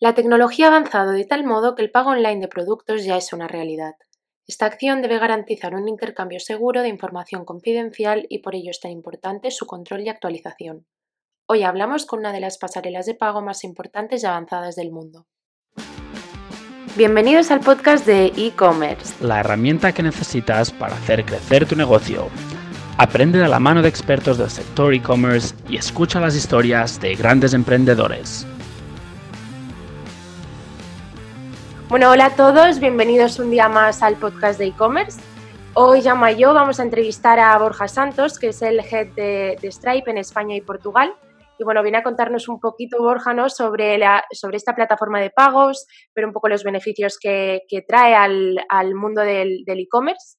La tecnología ha avanzado de tal modo que el pago online de productos ya es una realidad. Esta acción debe garantizar un intercambio seguro de información confidencial y por ello es tan importante su control y actualización. Hoy hablamos con una de las pasarelas de pago más importantes y avanzadas del mundo. Bienvenidos al podcast de e-commerce, la herramienta que necesitas para hacer crecer tu negocio. Aprende de la mano de expertos del sector e-commerce y escucha las historias de grandes emprendedores. Bueno, hola a todos, bienvenidos un día más al podcast de e-commerce. Hoy llama yo, vamos a entrevistar a Borja Santos, que es el head de, Stripe en España y Portugal. Y bueno, viene a contarnos un poquito, Borja, ¿no? sobre, la, sobre esta plataforma de pagos, pero un poco los beneficios que, trae al, mundo del e-commerce.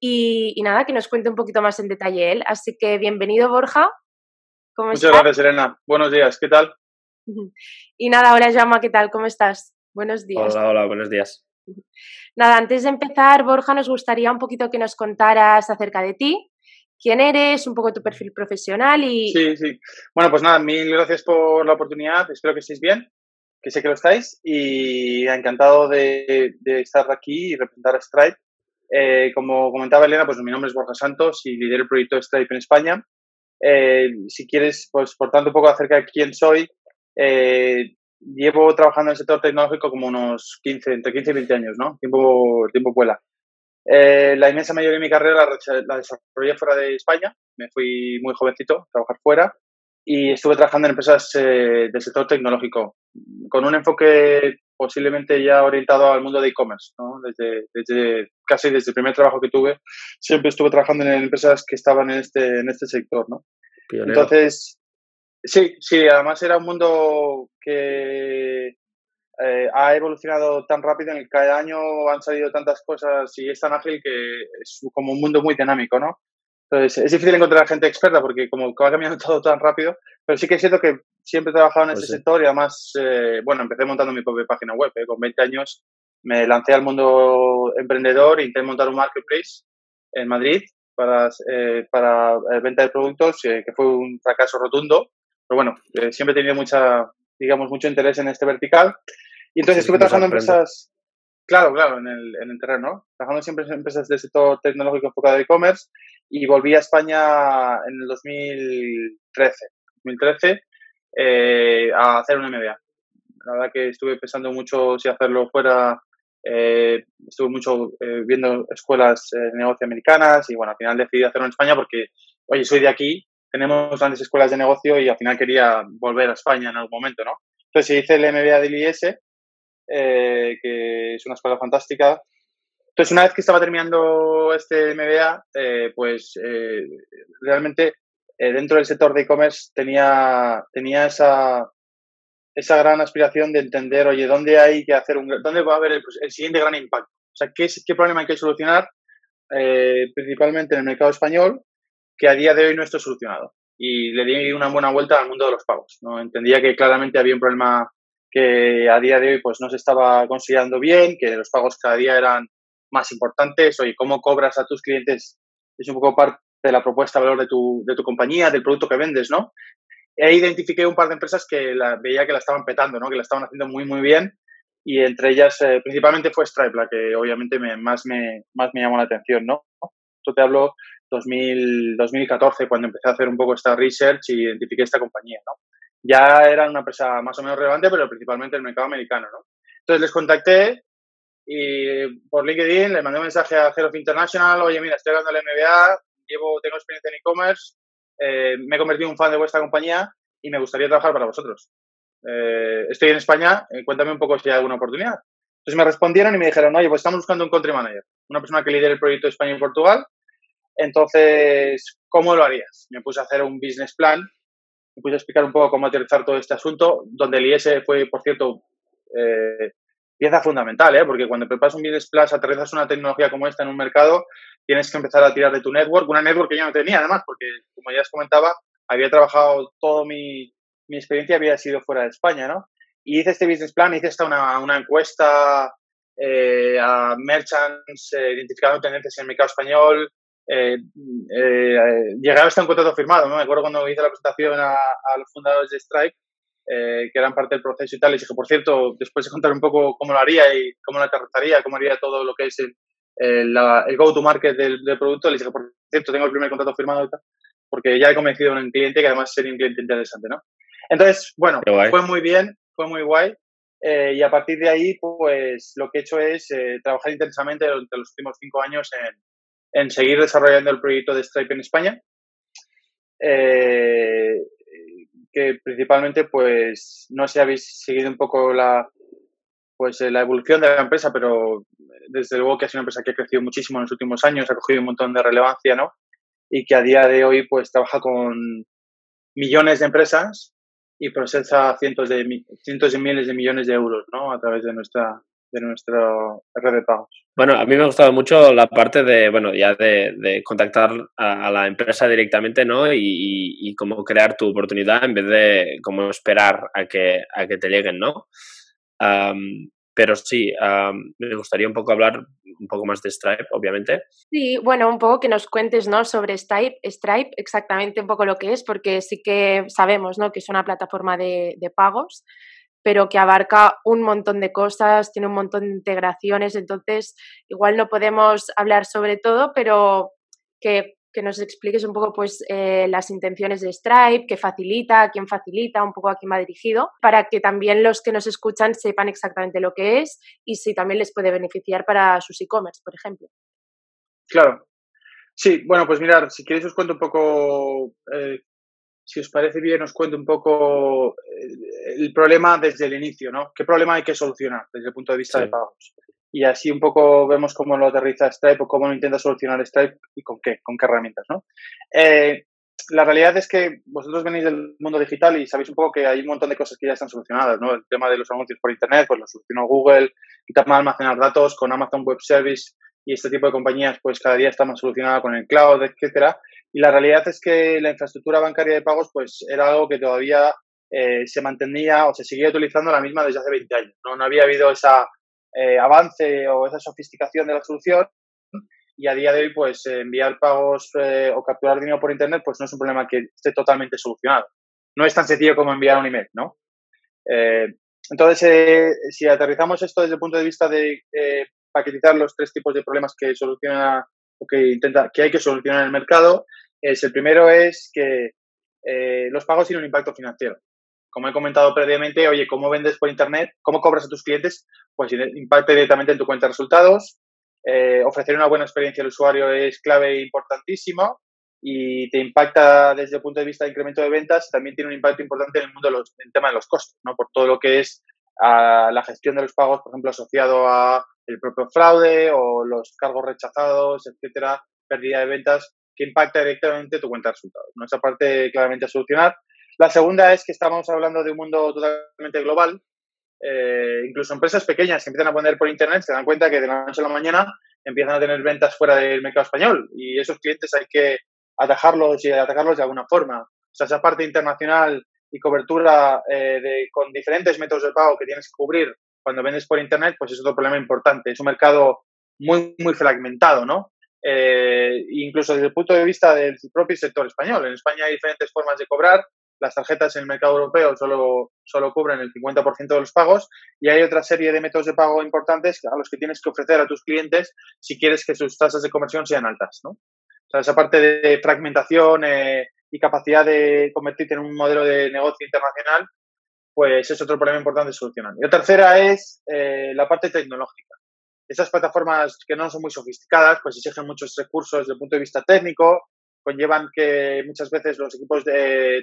y, nada, que nos cuente un poquito más en detalle él. Así que bienvenido, Borja. Muchas gracias, Elena. Buenos días, ¿qué tal? Y nada, hola, Llama, ¿qué tal? ¿Cómo estás? Buenos días. Hola, hola, buenos días. Nada, antes de empezar, Borja, nos gustaría un poquito que nos contaras acerca de ti, quién eres, un poco tu perfil profesional y... Sí, sí. Bueno, pues nada, mil gracias por la oportunidad, espero que estéis bien, que sé que lo estáis y encantado de, estar aquí y representar a Stripe. Eh, como comentaba Elena, pues mi nombre es Borja Santos y lidero el proyecto Stripe en España. Eh, si quieres, pues por tanto un poco acerca de quién soy, eh, llevo trabajando en el sector tecnológico como unos 15, entre 15 y 20 años, ¿no? Tiempo, el tiempo vuela. Eh, la inmensa mayoría de mi carrera la, desarrollé fuera de España. Me fui muy jovencito a trabajar fuera y estuve trabajando en empresas eh, del sector tecnológico con un enfoque posiblemente ya orientado al mundo de e-commerce. ¿no? Desde, desde, casi desde el primer trabajo que tuve, siempre estuve trabajando en empresas que estaban en este, en este sector. ¿no? Entonces, Sí, sí, además era un mundo que eh, ha evolucionado tan rápido en el que cada año han salido tantas cosas y es tan ágil que es como un mundo muy dinámico, ¿no? Entonces, es difícil encontrar gente experta porque como va cambiando todo tan rápido, pero sí que es cierto que siempre he trabajado en pues ese sector y además, eh, bueno, empecé montando mi propia página web. ¿eh? Con 20 años me lancé al mundo emprendedor e intenté montar un marketplace en Madrid para, para venta de productos, que fue un fracaso rotundo pero bueno, eh, siempre he tenido mucha, digamos, mucho interés en este vertical. Y entonces estuve trabajando en empresas, claro, claro, en el, en el terreno, ¿no? Trabajando siempre en empresas del sector tecnológico enfocado en e-commerce y volví a España en el 2013, 2013 eh, a hacer un MBA. La verdad que estuve pensando mucho si hacerlo fuera, eh, estuve mucho viendo escuelas de negocio americanas y bueno, al final decidí hacerlo en España porque, oye, soy de aquí tenemos grandes escuelas de negocio y al final quería volver a España en algún momento, ¿no? Entonces hice el MBA del IES, eh, que es una escuela fantástica. Entonces, una vez que estaba terminando este MBA, eh, pues eh, realmente dentro del sector de e-commerce tenía, tenía esa, esa gran aspiración de entender, oye, ¿dónde hay que hacer un, dónde va a haber el, el siguiente gran impacto? O sea, ¿qué, qué problema hay que solucionar? principalmente en el mercado español que a día de hoy no está solucionado. Y le di una buena vuelta al mundo de los pagos. ¿no? Entendía que claramente había un problema que a día de hoy pues no se estaba considerando bien, que los pagos cada día eran más importantes. Oye, cómo cobras a tus clientes es un poco parte de la propuesta de valor de tu, de tu compañía, del producto que vendes, ¿no? E identifiqué un par de empresas que la, veía que la estaban petando, ¿no? Que la estaban haciendo muy, muy bien. Y entre ellas, eh, principalmente fue Stripe, la que obviamente me, más, me, más me llamó la atención, ¿no? Esto te hablo 2000, 2014, cuando empecé a hacer un poco esta research y identifiqué esta compañía, ¿no? Ya era una empresa más o menos relevante, pero principalmente el mercado americano, ¿no? Entonces les contacté y por LinkedIn le mandé un mensaje a Head of International, oye, mira, estoy hablando del MBA, llevo, tengo experiencia en e-commerce, eh, me he convertido en un fan de vuestra compañía y me gustaría trabajar para vosotros. Eh, estoy en España, eh, cuéntame un poco si hay alguna oportunidad. Entonces me respondieron y me dijeron, oye, pues estamos buscando un country manager, una persona que lidere el proyecto de España y Portugal entonces, ¿cómo lo harías? Me puse a hacer un business plan, me puse a explicar un poco cómo aterrizar todo este asunto, donde el IS fue, por cierto, eh, pieza fundamental, ¿eh? porque cuando preparas un business plan, aterrizas una tecnología como esta en un mercado, tienes que empezar a tirar de tu network, una network que yo no tenía además, porque como ya os comentaba, había trabajado todo mi, mi experiencia había sido fuera de España, ¿no? Y hice este business plan, hice esta una, una encuesta eh, a merchants, eh, identificando tendencias en el mercado español, eh, eh, llegar hasta un contrato firmado. ¿no? Me acuerdo cuando hice la presentación a, los fundadores de Stripe eh, que eran parte del proceso y tal. Y dije, por cierto, después de contar un poco cómo lo haría y cómo lo aterrizaría, cómo haría todo lo que es el, el, go-to-market del, producto, le dije, por cierto, tengo el primer contrato firmado y tal, porque ya he convencido a un cliente que además sería un cliente interesante, ¿no? Entonces, bueno, fue muy bien, fue muy guay. Eh, y a partir de ahí, pues lo que he hecho es eh, trabajar intensamente durante los últimos cinco años en, en, seguir desarrollando el proyecto de Stripe en España. Eh, que principalmente, pues, no sé si habéis seguido un poco la, pues, la evolución de la empresa, pero desde luego que es una empresa que ha crecido muchísimo en los últimos años, ha cogido un montón de relevancia, ¿no? Y que a día de hoy, pues, trabaja con millones de empresas y procesa cientos de, cientos de miles de millones de euros ¿no? a través de nuestra, de nuestra red de pagos. Bueno, a mí me ha gustado mucho la parte de, bueno, ya de, de contactar a, la empresa directamente, ¿no? Y, y, cómo crear tu oportunidad en vez de cómo esperar a que, a que te lleguen, ¿no? Pero sí, me gustaría un poco hablar un poco más de Stripe, obviamente. Sí, bueno, un poco que nos cuentes ¿no? sobre Stripe, Stripe, exactamente un poco lo que es, porque sí que sabemos ¿no? que es una plataforma de, de pagos, pero que abarca un montón de cosas, tiene un montón de integraciones, entonces igual no podemos hablar sobre todo, pero que que nos expliques un poco pues eh, las intenciones de Stripe, qué facilita, quién facilita, un poco a quién va dirigido, para que también los que nos escuchan sepan exactamente lo que es y si también les puede beneficiar para sus e-commerce, por ejemplo. Claro. Sí, bueno, pues mirar, si queréis os cuento un poco, eh, si os parece bien, os cuento un poco eh, el problema desde el inicio, ¿no? ¿Qué problema hay que solucionar desde el punto de vista de pagos? y así un poco vemos cómo lo aterriza Stripe o cómo lo intenta solucionar Stripe y con qué, con qué herramientas, ¿no? Eh, la realidad es que vosotros venís del mundo digital y sabéis un poco que hay un montón de cosas que ya están solucionadas, ¿no? El tema de los anuncios por Internet, pues lo solucionó Google, el tema de almacenar datos con Amazon Web Service y este tipo de compañías, pues cada día está más solucionada con el cloud, etcétera. Y la realidad es que la infraestructura bancaria de pagos, pues era algo que todavía eh, se mantenía o se seguía utilizando la misma desde hace 20 años, ¿no? No había habido esa eh, avance o esa sofisticación de la solución y a día de hoy pues enviar pagos eh, o capturar dinero por internet pues no es un problema que esté totalmente solucionado. No es tan sencillo como enviar un email, ¿no? Eh, entonces, si aterrizamos esto desde el punto de vista de paquetizar los tres tipos de problemas que soluciona o que intenta que hay que solucionar en el mercado, es el primero es que los pagos tienen un impacto financiero como he comentado previamente, oye, ¿cómo vendes por Internet? ¿Cómo cobras a tus clientes? Pues impacta directamente en tu cuenta de resultados. Eh, ofrecer una buena experiencia al usuario es clave e importantísimo y te impacta desde el punto de vista de incremento de ventas, también tiene un impacto importante en el mundo del tema de los costos, ¿no? Por todo lo que es a la gestión de los pagos, por ejemplo, asociado a el propio fraude o los cargos rechazados, etcétera, pérdida de ventas, que impacta directamente tu cuenta de resultados. Esa parte claramente a solucionar. La segunda es que estamos hablando de un mundo totalmente global. Eh, incluso empresas pequeñas que empiezan a poner por Internet se dan cuenta que de la noche a la mañana empiezan a tener ventas fuera del mercado español y esos clientes hay que atajarlos y atacarlos de alguna forma. O sea, esa parte internacional y cobertura eh, con diferentes métodos de pago que tienes que cubrir cuando vendes por Internet, pues es otro problema importante. Es un mercado muy, muy fragmentado, ¿no? Eh, incluso desde el punto de vista del propio sector español. En España hay diferentes formas de cobrar, las tarjetas en el mercado europeo solo, solo cubren el 50% de los pagos y hay otra serie de métodos de pago importantes a los que tienes que ofrecer a tus clientes si quieres que sus tasas de conversión sean altas. ¿no? O sea, esa parte de fragmentación eh, y capacidad de convertirte en un modelo de negocio internacional, pues es otro problema importante solucionar. Y la tercera es eh, la parte tecnológica. Esas plataformas que no son muy sofisticadas, pues exigen muchos recursos desde el punto de vista técnico, conllevan que muchas veces los equipos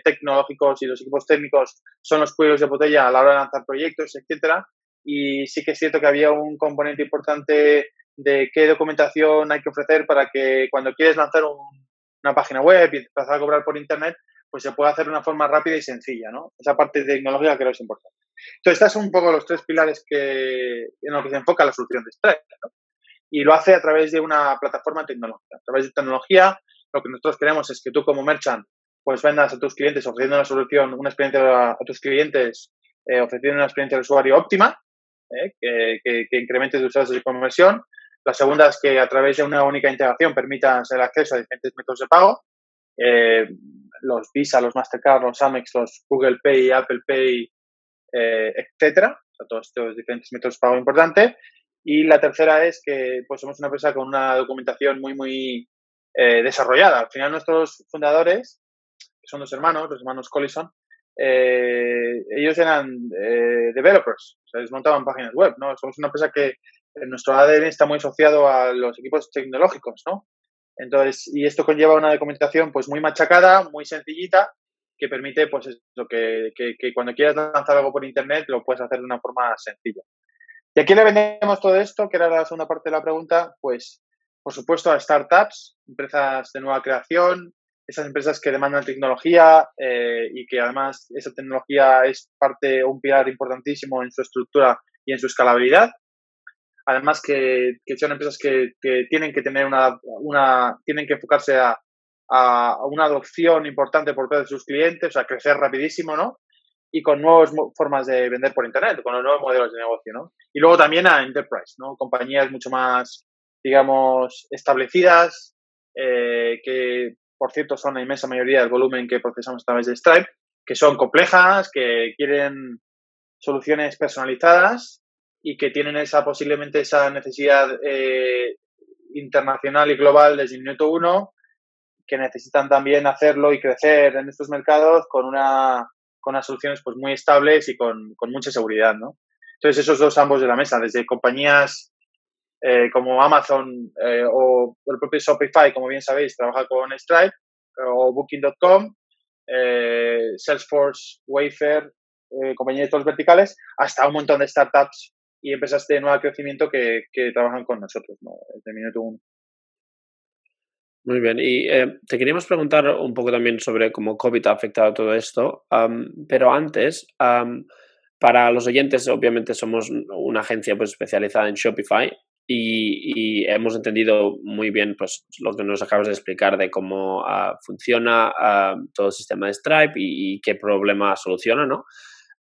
tecnológicos y los equipos técnicos son los cuellos de botella a la hora de lanzar proyectos, etcétera. Y sí que es cierto que había un componente importante de qué documentación hay que ofrecer para que cuando quieres lanzar una página web y empezar a cobrar por internet, pues se pueda hacer de una forma rápida y sencilla, ¿no? Esa parte tecnológica creo que es importante. Entonces, estos son un poco los tres pilares que, en los que se enfoca la solución de Stripe, ¿no? Y lo hace a través de una plataforma tecnológica, a través de tecnología lo que nosotros queremos es que tú como merchant pues vendas a tus clientes ofreciendo una solución, una experiencia a, tus clientes, eh, ofreciendo una experiencia de usuario óptima, eh, que, que, incremente tus tasas de conversión. La segunda es que a través de una única integración permitas el acceso a diferentes métodos de pago. Eh, los Visa, los Mastercard, los Amex, los Google Pay, Apple Pay, eh, etcétera, todos estos diferentes métodos de pago importantes. Y la tercera es que pues somos una empresa con una documentación muy, muy eh, desarrollada. Al final nuestros fundadores, que son dos hermanos, los hermanos Collison, eh, ellos eran eh, developers, o sea, desmontaban páginas web, ¿no? Somos una empresa que en nuestro ADN está muy asociado a los equipos tecnológicos, ¿no? Entonces, y esto conlleva una documentación pues muy machacada, muy sencillita, que permite pues eso, que, cuando quieras lanzar algo por internet lo puedes hacer de una forma sencilla. ¿Y a quién le vendemos todo esto? Que era la segunda parte de la pregunta. Pues, por supuesto, a startups, empresas de nueva creación, esas empresas que demandan tecnología eh, y que además esa tecnología es parte, un pilar importantísimo en su estructura y en su escalabilidad. Además que, que son empresas que, que, tienen que tener una, una tienen que enfocarse a, a, una adopción importante por parte de sus clientes, a crecer rapidísimo, ¿no? Y con nuevas formas de vender por Internet, con los nuevos modelos de negocio, ¿no? Y luego también a Enterprise, ¿no? Compañías mucho más, digamos, establecidas, eh, que por cierto, son la inmensa mayoría del volumen que procesamos a través de Stripe, que son complejas, que quieren soluciones personalizadas y que tienen esa posiblemente esa necesidad eh, internacional y global desde el minuto uno, que necesitan también hacerlo y crecer en estos mercados con una con unas soluciones pues muy estables y con, con mucha seguridad, ¿no? Entonces esos dos ambos de la mesa, desde compañías eh, como Amazon eh, o el propio Shopify, como bien sabéis, trabaja con Stripe o Booking.com, eh, Salesforce, Wayfair, compañías de todos verticales, hasta un montón de startups y empresas de nuevo crecimiento que, que trabajan con nosotros ¿no? desde minuto uno. Muy bien, y te queríamos preguntar un poco también sobre cómo COVID ha afectado todo esto, um, pero antes, um, para los oyentes, obviamente somos una agencia pues, especializada en Shopify y, hemos entendido muy bien pues, lo que nos acabas de explicar de cómo uh, funciona uh, todo el sistema de Stripe y, y qué problema soluciona, ¿no?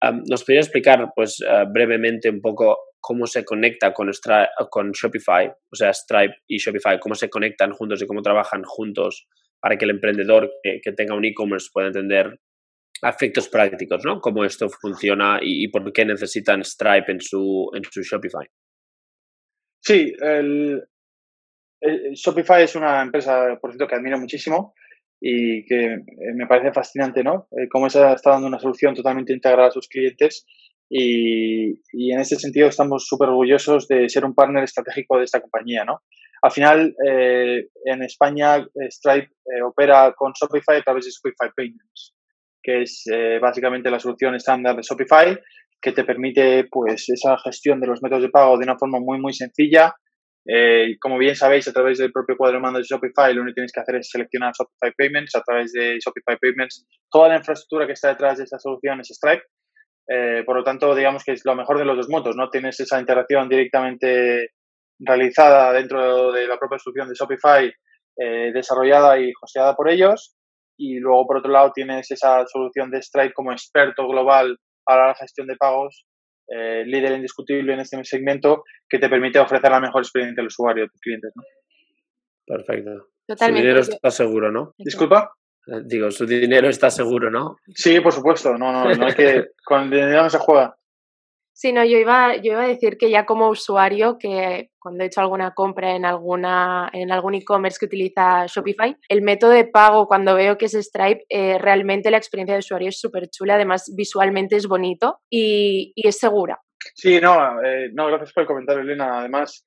¿Nos podría explicar pues, uh, brevemente un poco cómo se conecta con, Stripe, con Shopify, o sea, Stripe y Shopify, cómo se conectan juntos y cómo trabajan juntos para que el emprendedor que, tenga un e-commerce pueda entender efectos prácticos, ¿no? Cómo esto funciona y, por qué necesitan Stripe en su, en su Shopify. Sí, el Shopify es una empresa, por cierto, que admiro muchísimo y que eh, me parece fascinante, ¿no? Eh, cómo está dando una solución totalmente integrada a sus clientes y, y en ese sentido estamos súper orgullosos de ser un partner estratégico de esta compañía, ¿no? Al final, eh, en España, eh, Stripe opera con Shopify a través de Shopify Payments, que es eh, básicamente la solución estándar de Shopify que te permite pues esa gestión de los métodos de pago de una forma muy muy sencilla. Eh, como bien sabéis, a través del propio cuadro de mando de Shopify, lo único que tienes que hacer es seleccionar Shopify Payments a través de Shopify Payments. Toda la infraestructura que está detrás de esta solución es Stripe. Eh, por lo tanto, digamos que es lo mejor de los dos modos, ¿no? Tienes esa interacción directamente realizada dentro de la propia solución de Shopify, eh, desarrollada y hosteada por ellos. Y luego, por otro lado, tienes esa solución de Stripe como experto global para la gestión de pagos, eh, líder indiscutible en este segmento, que te permite ofrecer la mejor experiencia al usuario, a tus clientes. ¿no? Perfecto. Totalmente. Su dinero está seguro, ¿no? Disculpa. Eh, digo, su dinero está seguro, ¿no? Sí, por supuesto. No, no, no hay que. con el dinero no se juega. Sí, no, yo iba, yo iba a decir que ya como usuario, que cuando he hecho alguna compra en alguna en algún e-commerce que utiliza Shopify, el método de pago cuando veo que es Stripe, eh, realmente la experiencia de usuario es súper chula, además visualmente es bonito y, es segura. Sí, no, eh, no, gracias por el comentario, Elena. Además,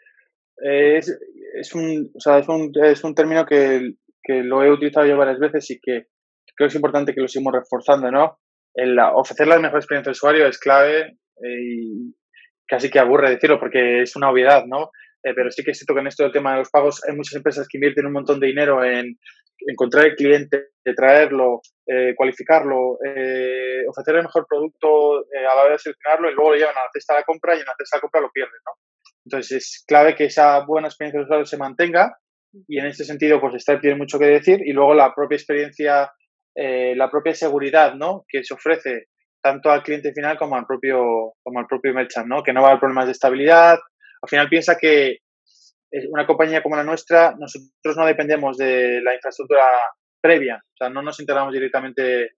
es, es, un, o sea, es, un, es un término que, que lo he utilizado yo varias veces y que creo que es importante que lo sigamos reforzando, ¿no? El ofrecer la mejor experiencia de usuario es clave y casi que aburre decirlo porque es una obviedad, ¿no? Eh, pero sí que es cierto que en esto del tema de los pagos hay muchas empresas que invierten un montón de dinero en encontrar el cliente, traerlo, eh, cualificarlo, eh, ofrecer el mejor producto eh, a la hora de seleccionarlo y luego lo llevan a la cesta de la compra y en la cesta de la compra lo pierden, ¿no? Entonces es clave que esa buena experiencia de usuario se mantenga y en este sentido pues Stripe tiene mucho que decir y luego la propia experiencia, la propia seguridad, ¿no? Que se ofrece tanto al cliente final como al propio, como al propio merchant, ¿no? Que no va a haber problemas de estabilidad. Al final piensa que una compañía como la nuestra, nosotros no dependemos de la infraestructura previa, o sea, no nos integramos directamente,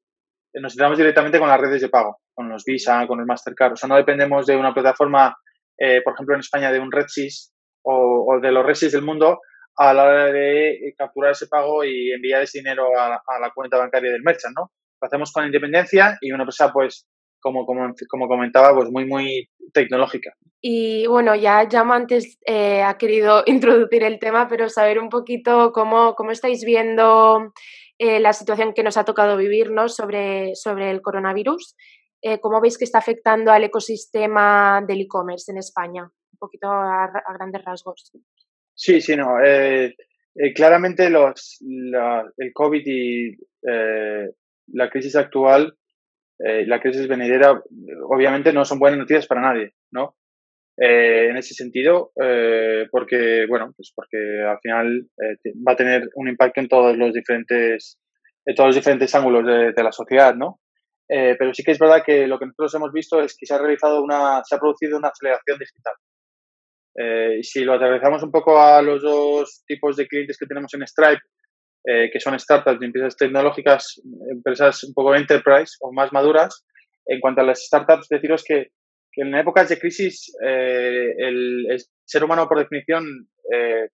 nos integramos directamente con las redes de pago, con los Visa, con el Mastercard, o sea, no dependemos de una plataforma, eh, por ejemplo, en España de un RedSys o, de los RedSys del mundo a la hora de capturar ese pago y enviar ese dinero a, a la cuenta bancaria del merchant, ¿no? Lo hacemos con independencia y una empresa, pues, como, como, como comentaba, pues muy, muy tecnológica. Y bueno, ya antes eh, ha querido introducir el tema, pero saber un poquito cómo, cómo estáis viendo eh, la situación que nos ha tocado vivirnos sobre, sobre el coronavirus. Eh, ¿Cómo veis que está afectando al ecosistema del e-commerce en España? Un poquito a, a grandes rasgos. Sí, sí, no. Eh, claramente los, la, el COVID y la crisis actual, la crisis venidera, obviamente no son buenas noticias para nadie, ¿no? en ese sentido, porque, bueno, pues porque al final va a tener un impacto en todos los diferentes, en todos los diferentes ángulos de, la sociedad, ¿no? pero sí que es verdad que lo que nosotros hemos visto es que se ha realizado una, se ha producido una aceleración digital. Eh, si lo aterrizamos un poco a los dos tipos de clientes que tenemos en Stripe, eh, que son startups y empresas tecnológicas, empresas un poco enterprise o más maduras, en cuanto a las startups, deciros que, que en épocas de crisis eh, el, el, ser humano, por definición, eh,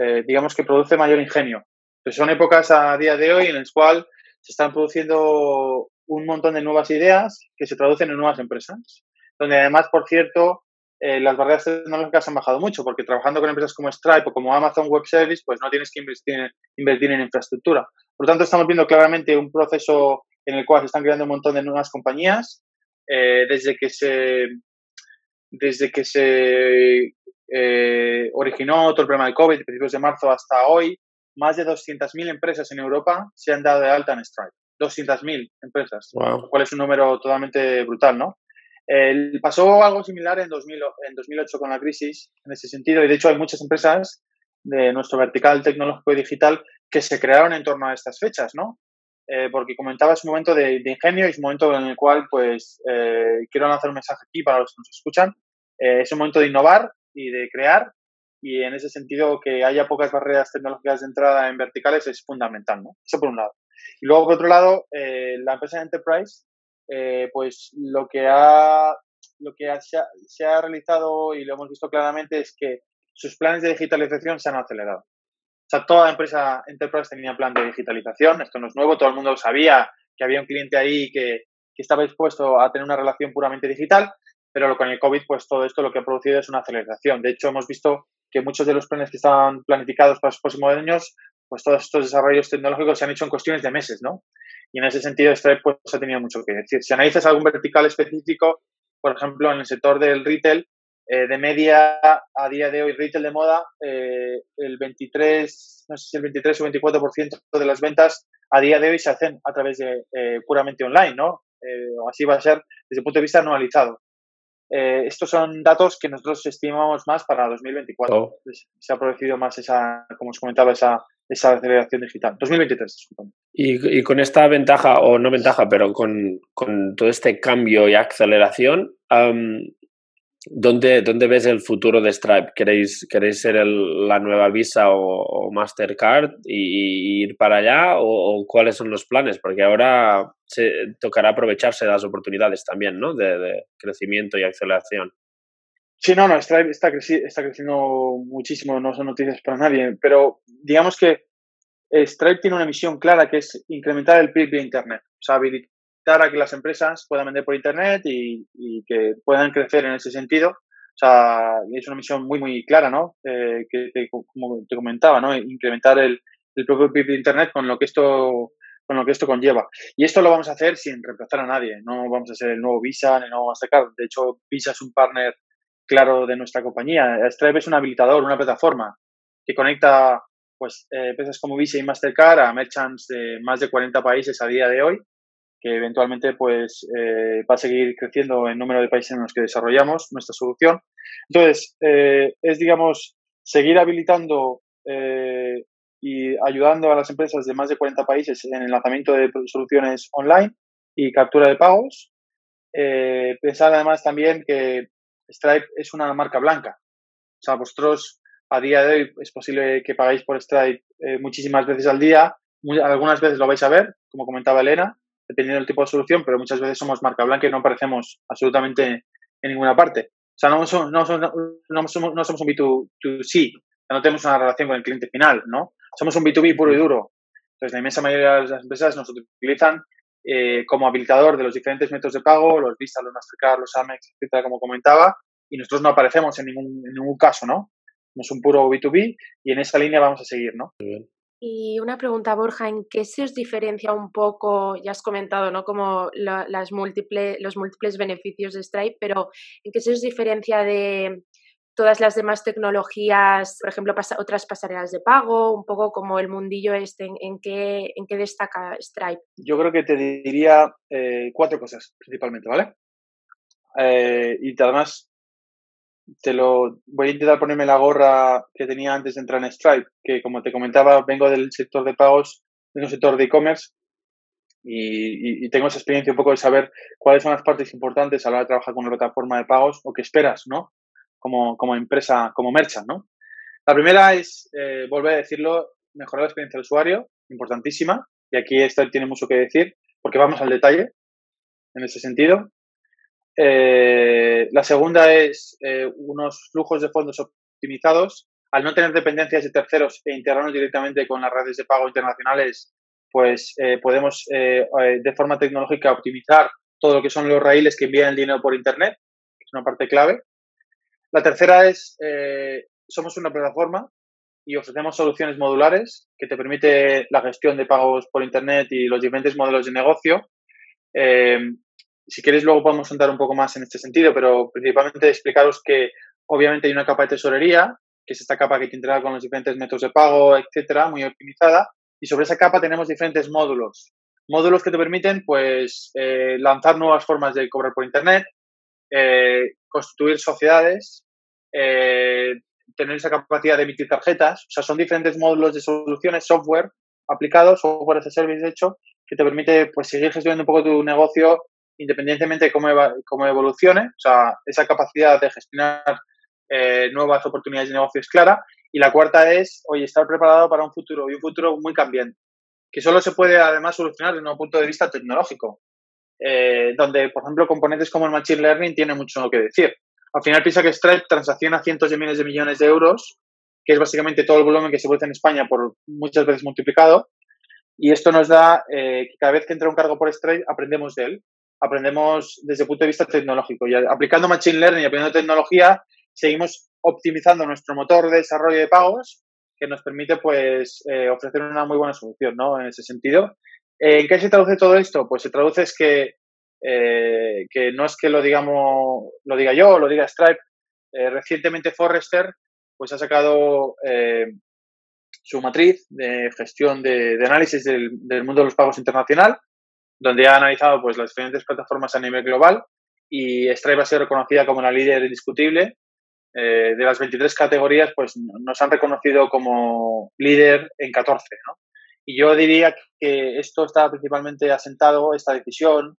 eh, digamos que produce mayor ingenio. Entonces son épocas a día de hoy en las cuales se están produciendo un montón de nuevas ideas que se traducen en nuevas empresas, donde además, por cierto, eh, las barreras tecnológicas han bajado mucho, porque trabajando con empresas como Stripe o como Amazon Web Service, pues no tienes que invertir en, invertir en infraestructura. Por lo tanto, estamos viendo claramente un proceso en el cual se están creando un montón de nuevas compañías, eh, desde que se, desde que se eh, originó todo el problema del COVID, principios de marzo hasta hoy, más de 200.000 empresas en Europa se han dado de alta en Stripe. 200.000 empresas, wow. lo cual es un número totalmente brutal, ¿no? Eh, pasó algo similar en, 2000, en 2008 con la crisis, en ese sentido, y de hecho hay muchas empresas de nuestro vertical tecnológico y digital que se crearon en torno a estas fechas, ¿no? Eh, porque comentaba es un momento de, de, ingenio y es un momento en el cual, pues, eh, quiero lanzar un mensaje aquí para los que nos escuchan. Eh, es un momento de innovar y de crear y en ese sentido que haya pocas barreras tecnológicas de entrada en verticales es fundamental, ¿no? Eso por un lado. Y luego, por otro lado, eh, la empresa Enterprise eh, pues lo que ha lo que ha, se, ha, se, ha, realizado y lo hemos visto claramente es que sus planes de digitalización se han acelerado. O sea, toda empresa Enterprise tenía plan de digitalización, esto no es nuevo, todo el mundo sabía que había un cliente ahí que, que estaba dispuesto a tener una relación puramente digital, pero con el COVID, pues todo esto lo que ha producido es una aceleración. De hecho, hemos visto que muchos de los planes que estaban planificados para los próximos años, pues todos estos desarrollos tecnológicos se han hecho en cuestiones de meses, ¿no? Y en ese sentido, Stripe pues, ha tenido mucho que decir. Si analizas algún vertical específico, por ejemplo, en el sector del retail, eh, de media a día de hoy, retail de moda, eh, el 23, no sé si el 23 o 24% de las ventas a día de hoy se hacen a través de eh, puramente online, ¿no? así va a ser desde el punto de vista anualizado. Estos son datos que nosotros estimamos más para 2024. Oh. Se ha producido más esa, como os comentaba, esa, esa aceleración digital. 2023, disculpame. Y, y, con esta ventaja, o no ventaja, pero con, con todo este cambio y aceleración, um, ¿dónde, ¿dónde, ves el futuro de Stripe? ¿Queréis, queréis ser el, la nueva Visa o, Mastercard y, ir para allá? O, ¿O, cuáles son los planes? Porque ahora se tocará aprovecharse de las oportunidades también, ¿no? De, crecimiento y aceleración. Sí, no, no, Stripe está, creci está creciendo muchísimo, no son noticias para nadie, pero digamos que Stripe tiene una misión clara que es incrementar el PIB de Internet, o sea, habilitar a que las empresas puedan vender por Internet y, y que puedan crecer en ese sentido. O sea, es una misión muy, muy clara, ¿no? Eh, que te, como te comentaba, ¿no? Incrementar el, el propio PIB de Internet con lo que esto con lo que esto conlleva. Y esto lo vamos a hacer sin reemplazar a nadie. No vamos a ser el nuevo Visa ni el nuevo Mastercard. De hecho, Visa es un partner claro de nuestra compañía. Stripe es un habilitador, una plataforma que conecta pues eh, empresas como Visa y Mastercard a merchants de más de 40 países a día de hoy, que eventualmente pues eh, va a seguir creciendo en número de países en los que desarrollamos nuestra solución. Entonces, eh, es digamos seguir habilitando eh, y ayudando a las empresas de más de 40 países en el lanzamiento de soluciones online y captura de pagos. Eh, pensar además también que Stripe es una marca blanca. O sea, vosotros a día de hoy es posible que pagáis por Stripe eh, muchísimas veces al día, algunas veces lo vais a ver, como comentaba Elena, dependiendo del tipo de solución, pero muchas veces somos marca blanca y no aparecemos absolutamente en ninguna parte. O sea, no somos, no somos, no somos, un B2C, no tenemos una relación con el cliente final, ¿no? Somos un B2B puro y duro. Entonces, la inmensa mayoría de las empresas nos utilizan eh, como habilitador de los diferentes métodos de pago, los Visa, los Mastercard, los Amex, etcétera, como comentaba, y nosotros no aparecemos en ningún, en ningún caso, ¿no? Somos un puro B2B y en esa línea vamos a seguir, ¿no? Y una pregunta, Borja, ¿en qué se os diferencia un poco? Ya has comentado, ¿no? Como las múltiples, los múltiples beneficios de Stripe, pero ¿en qué se os diferencia de todas las demás tecnologías, por ejemplo, otras pasarelas de pago, un poco como el mundillo este, ¿en, qué, en qué destaca Stripe? Yo creo que te diría eh, cuatro cosas principalmente, ¿vale? Eh, y además te lo voy a intentar ponerme la gorra que tenía antes de entrar en Stripe, que como te comentaba, vengo del sector de pagos, del sector de e-commerce y, tengo esa experiencia un poco de saber cuáles son las partes importantes a la hora de trabajar con una plataforma de pagos o qué esperas, ¿no? Como, como empresa, como merchant, ¿no? La primera es, eh, volver a decirlo, mejorar la experiencia del usuario, importantísima, y aquí Stripe tiene mucho que decir, porque vamos al detalle en ese sentido. Eh, la segunda es eh, unos flujos de fondos optimizados. Al no tener dependencias de terceros e integrarnos directamente con las redes de pago internacionales, pues eh, podemos de forma tecnológica optimizar todo lo que son los raíles que envían el dinero por Internet, que es una parte clave. La tercera es, somos una plataforma y ofrecemos soluciones modulares que te permite la gestión de pagos por Internet y los diferentes modelos de negocio si queréis luego podemos sentar un poco más en este sentido, pero principalmente explicaros que obviamente hay una capa de tesorería, que es esta capa que te integra con los diferentes métodos de pago, etcétera, muy optimizada, y sobre esa capa tenemos diferentes módulos. Módulos que te permiten, pues, eh, lanzar nuevas formas de cobrar por Internet, eh, constituir sociedades, eh, tener esa capacidad de emitir tarjetas. O sea, son diferentes módulos de soluciones, software aplicados, software as a service, de hecho, que te permite, pues, seguir gestionando un poco tu negocio independientemente de cómo, cómo evolucione, o sea, esa capacidad de gestionar eh, nuevas oportunidades de negocio es clara. Y la cuarta es, oye, estar preparado para un futuro y un futuro muy cambiante, que solo se puede además solucionar desde un punto de vista tecnológico, eh, donde, por ejemplo, componentes como el Machine Learning tienen mucho que decir. Al final piensa que Stripe transacciona cientos de miles de millones de euros, que es básicamente todo el volumen que se produce en España por muchas veces multiplicado, y esto nos da eh, que cada vez que entra un cargo por Stripe aprendemos de él aprendemos desde el punto de vista tecnológico. Y aplicando Machine Learning y aplicando tecnología, seguimos optimizando nuestro motor de desarrollo de pagos que nos permite pues eh, ofrecer una muy buena solución ¿no? en ese sentido. ¿En qué se traduce todo esto? Pues se traduce es que, eh, que no es que lo digamos lo diga yo o lo diga Stripe. Eh, recientemente Forrester pues ha sacado su matriz de gestión de, análisis del, mundo de los pagos internacional donde ha analizado pues, las diferentes plataformas a nivel global y Stripe ha sido reconocida como la líder indiscutible. Eh, de las 23 categorías, pues nos han reconocido como líder en 14. ¿no? Y yo diría que esto está principalmente asentado, esta decisión,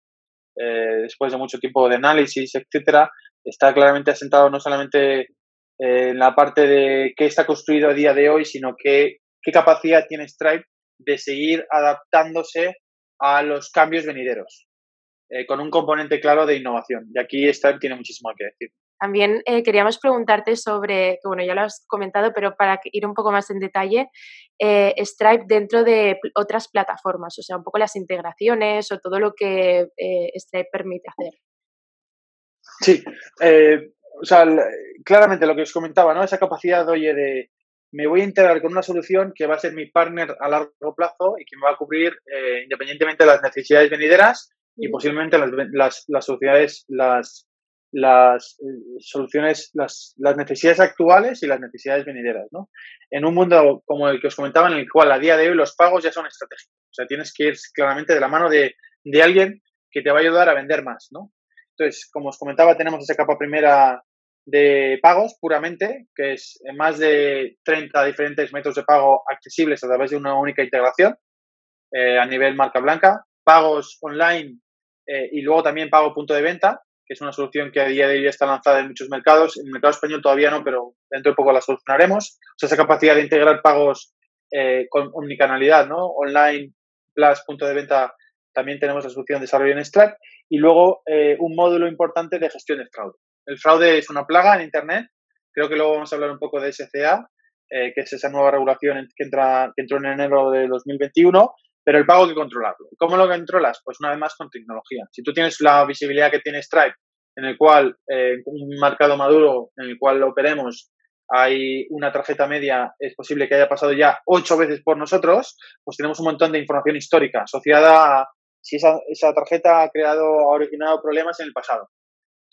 eh, después de mucho tiempo de análisis, etcétera, está claramente asentado no solamente eh, en la parte de qué está construido a día de hoy, sino que, qué capacidad tiene Stripe de seguir adaptándose a los cambios venideros, eh, con un componente claro de innovación. Y aquí Stripe tiene muchísimo que decir. También eh, queríamos preguntarte sobre, que bueno, ya lo has comentado, pero para ir un poco más en detalle, eh, Stripe dentro de otras plataformas, o sea, un poco las integraciones o todo lo que Stripe permite hacer. Sí, o sea, claramente lo que os comentaba, ¿no? Esa capacidad, oye, de, me voy a integrar con una solución que va a ser mi partner a largo plazo y que me va a cubrir eh, independientemente de las necesidades venideras y posiblemente las, las, las sociedades, las, las eh, soluciones, las, las, necesidades actuales y las necesidades venideras, ¿no? En un mundo como el que os comentaba, en el cual a día de hoy los pagos ya son estratégicos. O sea, tienes que ir claramente de la mano de, de alguien que te va a ayudar a vender más, ¿no? Entonces, como os comentaba, tenemos esa capa primera de pagos puramente, que es más de 30 diferentes métodos de pago accesibles a través de una única integración eh, a nivel marca blanca, pagos online eh, y luego también pago punto de venta, que es una solución que a día de hoy está lanzada en muchos mercados. En el mercado español todavía no, pero dentro de poco la solucionaremos. O sea, esa capacidad de integrar pagos eh, con omnicanalidad, ¿no? Online plus punto de venta también tenemos la solución de desarrollo en Stripe y luego eh, un módulo importante de gestión de fraude. El fraude es una plaga en Internet. Creo que luego vamos a hablar un poco de SCA, eh, que es esa nueva regulación que, entra, que entró en enero de 2021, pero el pago hay que controlarlo. ¿Cómo lo controlas? Pues una vez más con tecnología. Si tú tienes la visibilidad que tiene Stripe, en el cual, eh, un mercado maduro en el cual operemos, hay una tarjeta media, es posible que haya pasado ya ocho veces por nosotros, pues tenemos un montón de información histórica asociada a si esa, esa tarjeta ha creado, ha originado problemas en el pasado.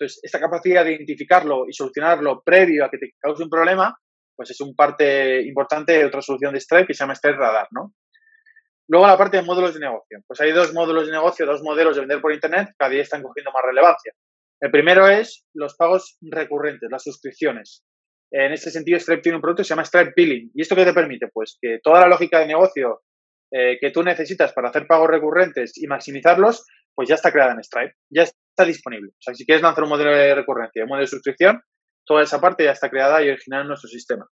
Entonces, esta capacidad de identificarlo y solucionarlo previo a que te cause un problema, pues es un parte importante de otra solución de Stripe que se llama Stripe Radar, ¿no? Luego la parte de módulos de negocio. Pues hay dos módulos de negocio, dos modelos de vender por Internet, cada día están cogiendo más relevancia. El primero es los pagos recurrentes, las suscripciones. En este sentido, Stripe tiene un producto que se llama Stripe Billing. ¿Y esto qué te permite? Pues que toda la lógica de negocio eh, que tú necesitas para hacer pagos recurrentes y maximizarlos, pues ya está creada en Stripe, ya está disponible. O sea, si quieres lanzar un modelo de recurrencia, un modelo de suscripción, toda esa parte ya está creada y originada en nuestro sistema.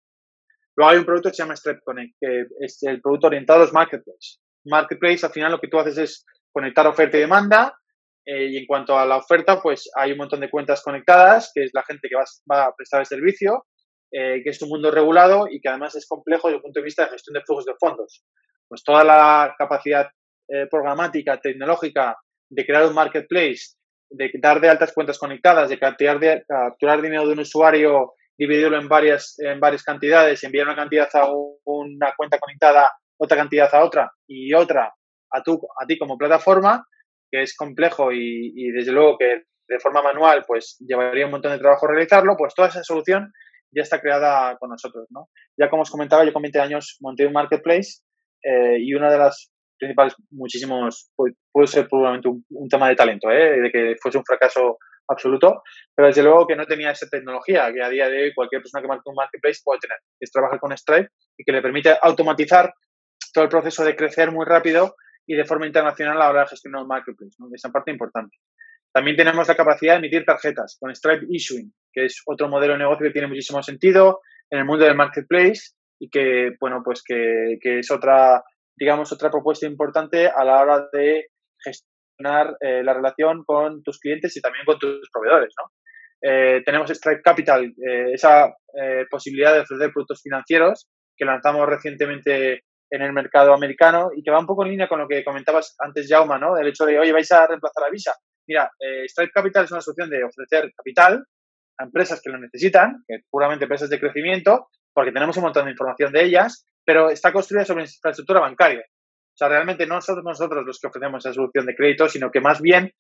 Luego hay un producto que se llama Stripe Connect, que es el producto orientado a los marketplaces. Marketplace, al final, lo que tú haces es conectar oferta y demanda. Eh, y en cuanto a la oferta, pues hay un montón de cuentas conectadas, que es la gente que va, va a prestar el servicio, eh, que es un mundo regulado y que además es complejo desde el punto de vista de gestión de flujos de fondos pues toda la capacidad eh, programática, tecnológica de crear un marketplace, de dar de altas cuentas conectadas, de capturar, de, capturar dinero de un usuario, dividirlo en varias, en varias cantidades, enviar una cantidad a una cuenta conectada, otra cantidad a otra y otra a, tu, a ti como plataforma, que es complejo y, desde luego que de forma manual pues llevaría un montón de trabajo realizarlo, pues toda esa solución ya está creada con nosotros, ¿no? Ya como os comentaba, yo con 20 años monté un marketplace eh, y una de las principales, muchísimos, puede, ser probablemente un, tema de talento, ¿eh? de que fuese un fracaso absoluto, pero desde luego que no tenía esa tecnología que a día de hoy cualquier persona que marque un marketplace puede tener, que es trabajar con Stripe y que le permite automatizar todo el proceso de crecer muy rápido y de forma internacional a la hora de gestionar un marketplace, ¿no? esa parte importante. También tenemos la capacidad de emitir tarjetas con Stripe Issuing, que es otro modelo de negocio que tiene muchísimo sentido en el mundo del marketplace y que, bueno, pues que, que es otra, digamos, otra propuesta importante a la hora de gestionar eh, la relación con tus clientes y también con tus proveedores, ¿no? Eh, tenemos Stripe Capital, eh, esa posibilidad de ofrecer productos financieros que lanzamos recientemente en el mercado americano y que va un poco en línea con lo que comentabas antes, Jauma, ¿no? El hecho de, oye, vais a reemplazar a Visa. Mira, Stripe Capital es una solución de ofrecer capital a empresas que lo necesitan, que puramente empresas de crecimiento, porque tenemos un montón de información de ellas, pero está construida sobre infraestructura bancaria. O sea, realmente no somos nosotros los que ofrecemos esa solución de crédito, sino que más bien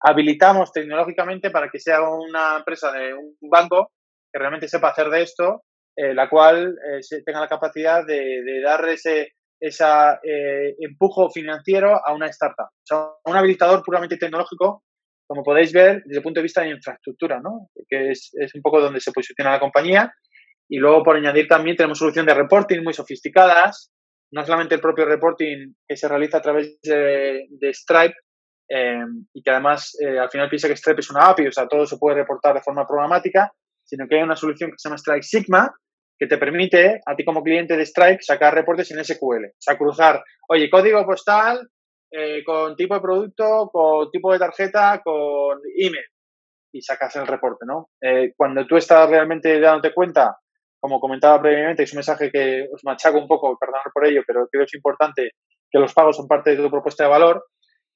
habilitamos tecnológicamente para que sea una empresa de un banco que realmente sepa hacer de esto, eh, la cual eh, tenga la capacidad de, dar ese esa, eh, empujo financiero a una startup. O sea, un habilitador puramente tecnológico, como podéis ver, desde el punto de vista de infraestructura, ¿no? que es un poco donde se posiciona la compañía y luego, por añadir, también tenemos soluciones de reporting muy sofisticadas, no solamente el propio reporting que se realiza a través de, Stripe, eh, y que además eh, al final piensa que Stripe es una API, o sea, todo se puede reportar de forma programática, sino que hay una solución que se llama Stripe Sigma, que te permite a ti como cliente de Stripe sacar reportes en SQL, o sea, cruzar, oye, código postal eh, con tipo de producto, con tipo de tarjeta, con email, y sacas el reporte, ¿no? cuando tú estás realmente dándote cuenta como comentaba previamente, es un mensaje que os machaco un poco, perdonad por ello, pero creo que es importante que los pagos son parte de tu propuesta de valor,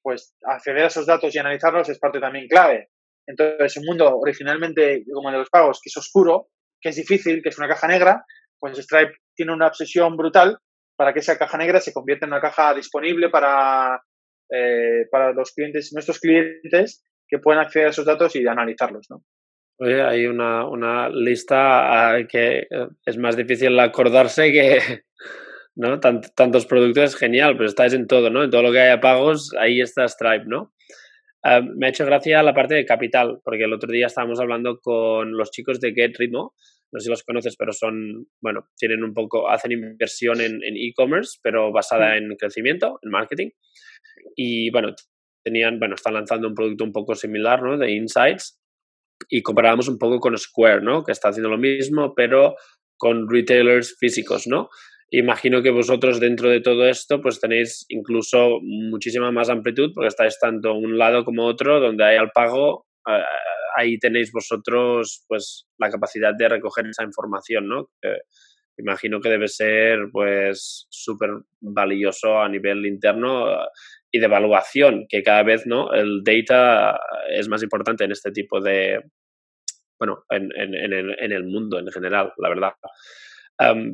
pues acceder a esos datos y analizarlos es parte también clave. Entonces, un mundo originalmente como el de los pagos, que es oscuro, que es difícil, que es una caja negra, pues Stripe tiene una obsesión brutal para que esa caja negra se convierta en una caja disponible para, eh, para los clientes, nuestros clientes, que puedan acceder a esos datos y analizarlos, ¿no? Oye, hay una, una lista ah, que eh, es más difícil acordarse que, ¿no? tantos productos es genial, pero estáis en todo, ¿no? En todo lo que haya pagos, ahí está Stripe, ¿no? Ah, me ha hecho gracia la parte de capital, porque el otro día estábamos hablando con los chicos de Get Ritmo, no sé si los conoces, pero son, bueno, tienen un poco, hacen inversión en e-commerce, pero basada en crecimiento, en marketing. Y bueno, tenían, bueno, están lanzando un producto un poco similar, ¿no? De Insights, y comparábamos un poco con Square, ¿no? Que está haciendo lo mismo, pero con retailers físicos, ¿no? Imagino que vosotros dentro de todo esto pues tenéis incluso muchísima más amplitud porque estáis tanto un lado como otro donde hay al pago, ahí tenéis vosotros pues la capacidad de recoger esa información, ¿no? imagino que debe ser pues súper valioso a nivel interno y de evaluación, que cada vez no el data es más importante en este tipo de, bueno, en, en, en, el mundo en general, la verdad.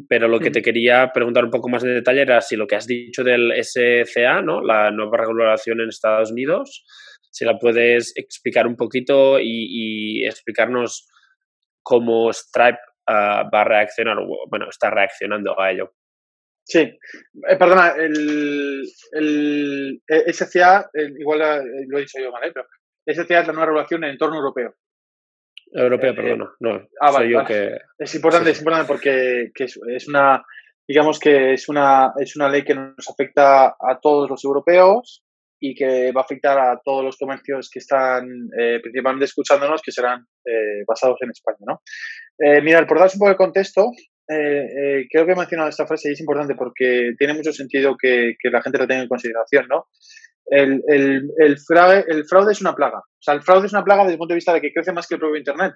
pero lo que te quería preguntar un poco más en detalle era si lo que has dicho del SCA, ¿no? la nueva regulación en Estados Unidos, si la puedes explicar un poquito y, y explicarnos cómo Stripe uh, va a reaccionar, bueno, está reaccionando a ello. Sí, eh, perdona, el, el, SCA, igual lo he dicho yo, ¿vale? Pero SCA es la nueva regulación en entorno europeo. Europeo, eh, perdona, no, ah, soy yo que... Es importante, es importante porque es, es, una, digamos que es una, es una ley que nos afecta a todos los europeos y que va a afectar a todos los comercios que están eh, principalmente escuchándonos, que serán eh, basados en España. ¿no? Eh, mira, por daros un poco de contexto, creo que he mencionado esta frase y es importante porque tiene mucho sentido que, la gente la tenga en consideración. ¿no? El, fraude, es una plaga. O sea, el fraude es una plaga desde el punto de vista de que crece más que el propio Internet.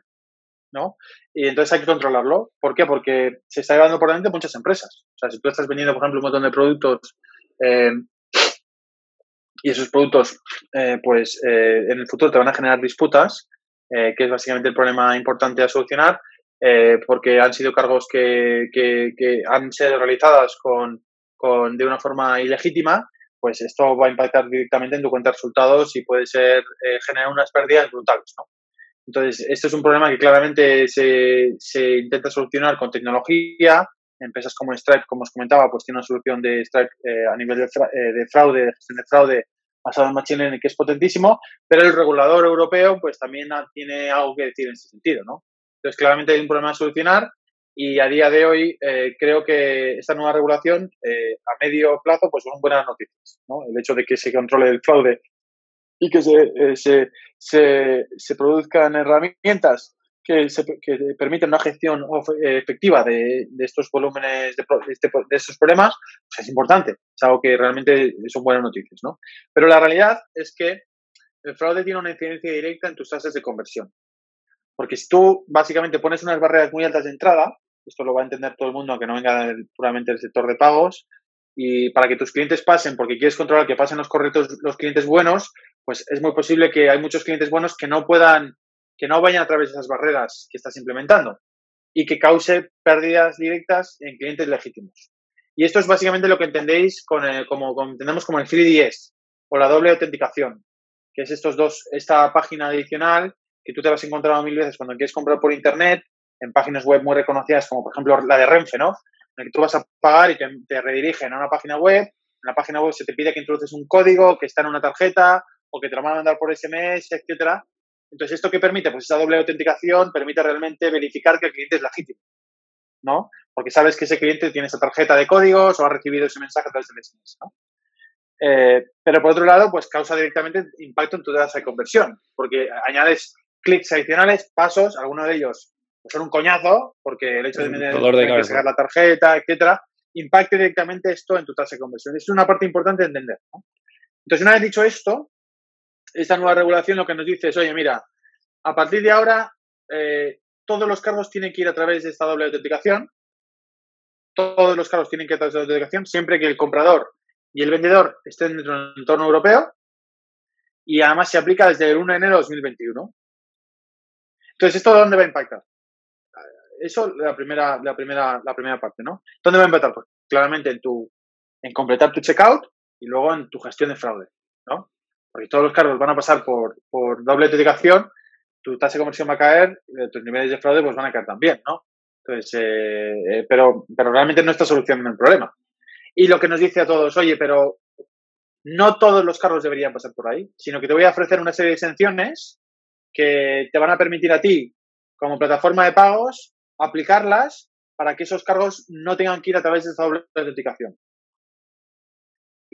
¿no? Y entonces hay que controlarlo. ¿Por qué? Porque se está llevando por delante muchas empresas. O sea, si tú estás vendiendo, por ejemplo, un montón de productos y esos productos, eh, pues eh, en el futuro te van a generar disputas, eh, que es básicamente el problema importante a solucionar, porque han sido cargos que, han sido realizadas con, de una forma ilegítima, pues esto va a impactar directamente en tu cuenta de resultados y puede ser generar unas pérdidas brutales, ¿no? Entonces, esto es un problema que claramente se, intenta solucionar con tecnología, empresas como Stripe, como os comentaba, pues tiene una solución de Stripe eh, a nivel de, eh, de, fraude, de gestión de fraude basado en Machine Learning que es potentísimo, pero el regulador europeo pues también tiene algo que decir en ese sentido, ¿no? Entonces, claramente hay un problema a solucionar y a día de hoy eh, creo que esta nueva regulación a medio plazo pues son buenas noticias, ¿no? El hecho de que se controle el fraude y que se, se, se, se produzcan herramientas que, se, que permiten una gestión efectiva de, de estos volúmenes, de, este, de, estos problemas, pues es importante. Es algo que realmente son buenas noticias, ¿no? Pero la realidad es que el fraude tiene una incidencia directa en tus tasas de conversión. Porque si tú básicamente pones unas barreras muy altas de entrada, esto lo va a entender todo el mundo, aunque no venga puramente del sector de pagos, y para que tus clientes pasen, porque quieres controlar que pasen los correctos los clientes buenos, pues es muy posible que hay muchos clientes buenos que no puedan que no vayan a través de esas barreras que estás implementando y que cause pérdidas directas en clientes legítimos. Y esto es básicamente lo que entendéis con como, entendemos como el 3DS o la doble autenticación, que es estos dos, esta página adicional que tú te has encontrado mil veces cuando quieres comprar por internet en páginas web muy reconocidas como por ejemplo la de Renfe, ¿no? En la que tú vas a pagar y te, te redirigen a una página web. En la página web se te pide que introduces un código que está en una tarjeta o que te lo van a mandar por SMS, etcétera. Entonces, ¿esto qué permite? Pues esa doble autenticación permite realmente verificar que el cliente es legítimo, ¿no? Porque sabes que ese cliente tiene esa tarjeta de códigos o ha recibido ese mensaje a través del SMS, ¿no? Eh, pero por otro lado, pues causa directamente impacto en tu tasa de conversión, porque añades clics adicionales, pasos, algunos de ellos pues son un coñazo, porque el hecho de, de, sacar la tarjeta, etcétera, impacte directamente esto en tu tasa de conversión. Es una parte importante de entender. ¿no? Entonces, una vez dicho esto, esta nueva regulación lo que nos dice es, oye, mira, a partir de ahora eh, todos los cargos tienen que ir a través de esta doble autenticación. Todos los cargos tienen que ir a través de la autenticación siempre que el comprador y el vendedor estén dentro del entorno europeo. Y además se aplica desde el 1 de enero de 2021. Entonces, ¿esto dónde va a impactar? Eso la primera, la primera, la primera parte, ¿no? ¿Dónde va a impactar? Pues claramente en tu, en completar tu checkout y luego en tu gestión de fraude, ¿no? porque todos los cargos van a pasar por, por doble autenticación, tu tasa de conversión va a caer, eh, tus niveles de fraude pues van a caer también, ¿no? Entonces, eh, eh, pero, pero realmente no está solucionando el problema. Y lo que nos dice a todos, oye, pero no todos los cargos deberían pasar por ahí, sino que te voy a ofrecer una serie de exenciones que te van a permitir a ti, como plataforma de pagos, aplicarlas para que esos cargos no tengan que ir a través de esta doble autenticación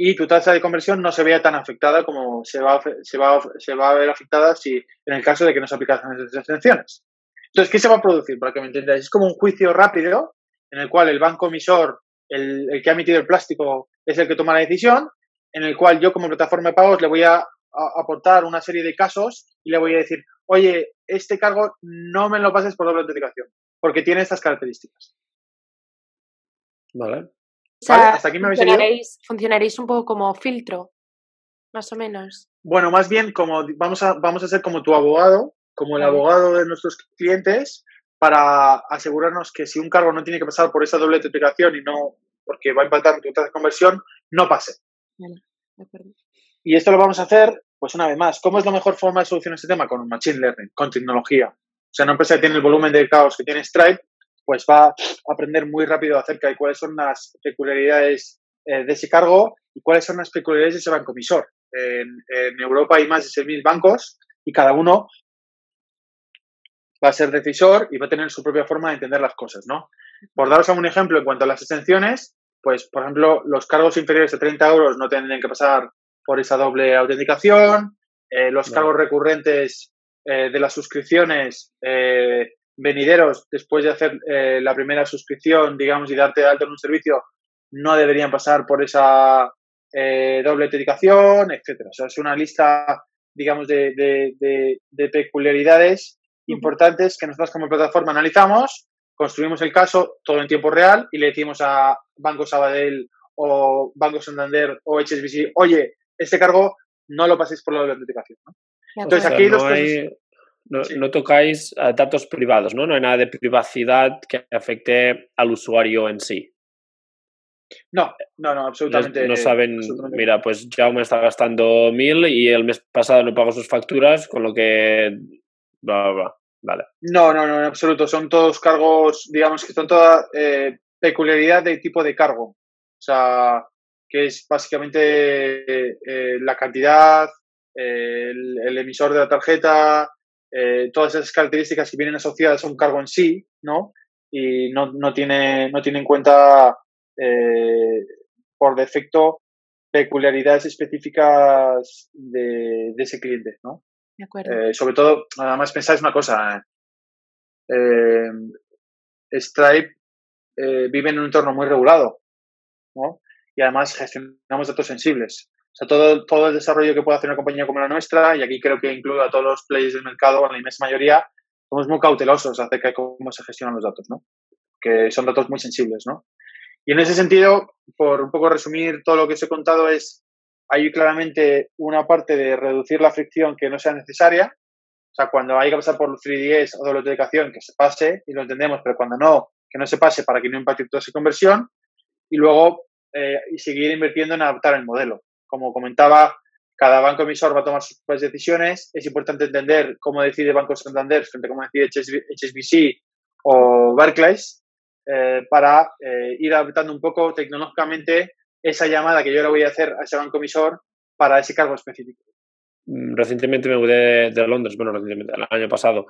y tu tasa de conversión no se vea tan afectada como se va, se va, se va a ver afectada si en el caso de que no se apliquen esas exenciones. Entonces, ¿qué se va a producir? Para que me entendáis, es como un juicio rápido en el cual el banco emisor el, el, que ha emitido el plástico es el que toma la decisión, en el cual yo como plataforma de pagos le voy a aportar una serie de casos y le voy a decir, oye, este cargo no me lo pases por doble autenticación, porque tiene estas características. Vale. O sea, ¿Vale? ¿Hasta aquí me funcionaréis, funcionaréis un poco como filtro, más o menos. Bueno, más bien como vamos a, vamos a ser como tu abogado, como el abogado de nuestros clientes, para asegurarnos que si un cargo no tiene que pasar por esa doble autenticación y no, porque va a impactar en tu tasa de conversión, no pase. De acuerdo. Y esto lo vamos a hacer, pues una vez más, ¿cómo es la mejor forma de solucionar este tema? Con Machine Learning, con tecnología. O sea, una empresa que tiene el volumen de caos que tiene Stripe, pues va a aprender muy rápido acerca de cuáles son las peculiaridades eh, de ese cargo y cuáles son las peculiaridades de ese banco emisor. En, en Europa hay más de 6.000 bancos y cada uno va a ser decisor y va a tener su propia forma de entender las cosas, ¿no? Por daros algún ejemplo en cuanto a las exenciones, pues, por ejemplo, los cargos inferiores a 30 euros no tendrían que pasar por esa doble autenticación, eh, los cargos recurrentes eh, de las suscripciones eh, venideros después de hacer eh, la primera suscripción, digamos, y darte de alta en un servicio, no deberían pasar por esa eh, doble autenticación, etcétera. O sea, es una lista, digamos, de, de- de- de peculiaridades importantes que nosotros como plataforma analizamos, construimos el caso todo en tiempo real y le decimos a Banco Sabadell o Banco Santander o HSBC, oye, este cargo no lo paséis por la autenticación. ¿no? Entonces, aquí no, los hay- no, Sí. no tocáis eh, datos privados, ¿no? No hay nada de privacidad que afecte al usuario en sí. No, no, no, No, absolutamente. no saben, absolutamente. mira, pues Jaume está gastando mil y el mes pasado no pagó sus facturas, con lo que... Bla, bla, bla. Vale. No, no, no, en absoluto. Son todos cargos, digamos que son toda eh, peculiaridad de tipo de cargo. O sea, que es básicamente eh, la cantidad, eh, el, el emisor de la tarjeta, eh, todas esas características que vienen asociadas a un cargo en sí, ¿no? Y no, no, tiene, no tiene en cuenta por defecto peculiaridades específicas de, de ese cliente, ¿no? De acuerdo. Sobre todo, además pensáis una cosa, Stripe vive en un entorno muy regulado, ¿no? Y además gestionamos datos sensibles. O sea, todo, todo el desarrollo que puede hacer una compañía como la nuestra, y aquí creo que incluyo a todos los players del mercado, a la inmensa mayoría, somos muy cautelosos acerca de cómo se gestionan los datos, ¿no? Que son datos muy sensibles, ¿no? Y en ese sentido, por un poco resumir todo lo que os he contado, es hay claramente una parte de reducir la fricción que no sea necesaria. O sea, cuando hay que pasar por 3DS o doble autenticación, que se pase y lo entendemos, pero cuando no, que no se pase para que no impacte toda esa conversión. Y luego, eh, y seguir invirtiendo en adaptar el modelo. Como comentaba, cada banco emisor va a tomar sus propias decisiones. Es importante entender cómo decide Banco Santander frente a cómo decide HSBC o Barclays eh, para eh, ir adaptando un poco tecnológicamente esa llamada que yo le voy a hacer a ese banco emisor para ese cargo específico. Mm, Recientemente me mudé de Londres, bueno, recientemente, el año pasado,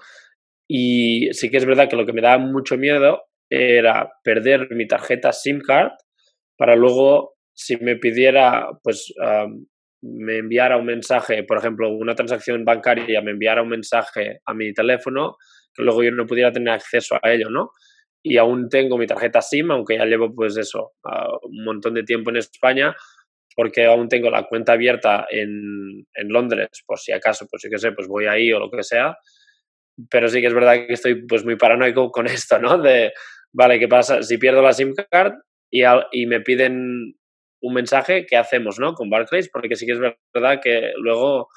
y sí que es verdad que lo que me daba mucho miedo era perder mi tarjeta SIM card para luego, si me pidiera, pues me enviara un mensaje, por ejemplo, una transacción bancaria, me enviara un mensaje a mi teléfono, que luego yo no pudiera tener acceso a ello, ¿no? Y aún tengo mi tarjeta SIM, aunque ya llevo, pues eso, un montón de tiempo en España, porque aún tengo la cuenta abierta en, en Londres, por si acaso, pues sí que sé, pues voy ahí o lo que sea. Pero sí que es verdad que estoy pues muy paranoico con esto, ¿no? De, vale, ¿qué pasa? Si pierdo la SIM card y, al, y me piden un mensaje, ¿qué hacemos, no? Con Barclays, porque sí que es verdad que luego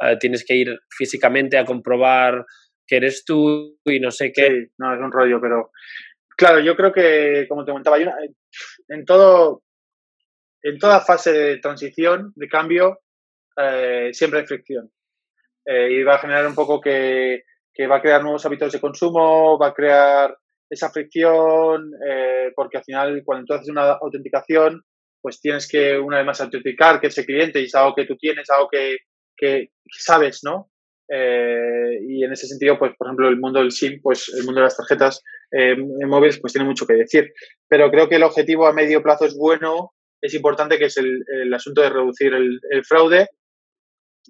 uh, tienes que ir físicamente a comprobar que eres tú y no sé qué. Sí, no, es un rollo, pero claro, yo creo que, como te comentaba, una, en todo, en toda fase de transición, de cambio, eh, siempre hay fricción. Eh, y va a generar un poco que, que, va a crear nuevos hábitos de consumo, va a crear esa fricción, eh, porque al final, cuando tú haces una autenticación, pues tienes que una vez más autenticar que ese cliente y es algo que tú tienes, algo que, que sabes, ¿no? Eh, y en ese sentido, pues, por ejemplo, el mundo del SIM, pues el mundo de las tarjetas eh, móviles, pues tiene mucho que decir. Pero creo que el objetivo a medio plazo es bueno, es importante, que es el, el asunto de reducir el, el, fraude,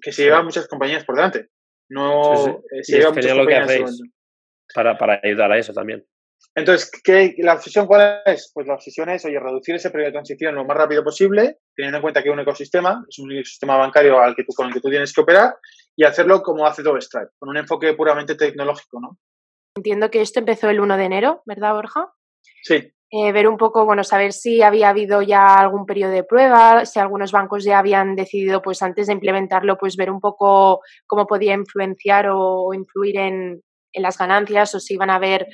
que se lleva a muchas compañías por delante. No sí, sí. Eh, se lleva a muchas lo que compañías hacéis para, para ayudar a eso también. Entonces, ¿qué, ¿la obsesión cuál es? Pues la obsesión es, oye, reducir ese periodo de transición lo más rápido posible, teniendo en cuenta que es un ecosistema, es un ecosistema bancario al que tú, con el que tú tienes que operar, y hacerlo como hace todo Stripe, con un enfoque puramente tecnológico, ¿no? Entiendo que esto empezó el 1 de enero, ¿verdad, Borja? Sí. Eh, ver un poco, bueno, saber si había habido ya algún periodo de prueba, si algunos bancos ya habían decidido, pues antes de implementarlo, pues ver un poco cómo podía influenciar o influir en, en las ganancias o si iban a haber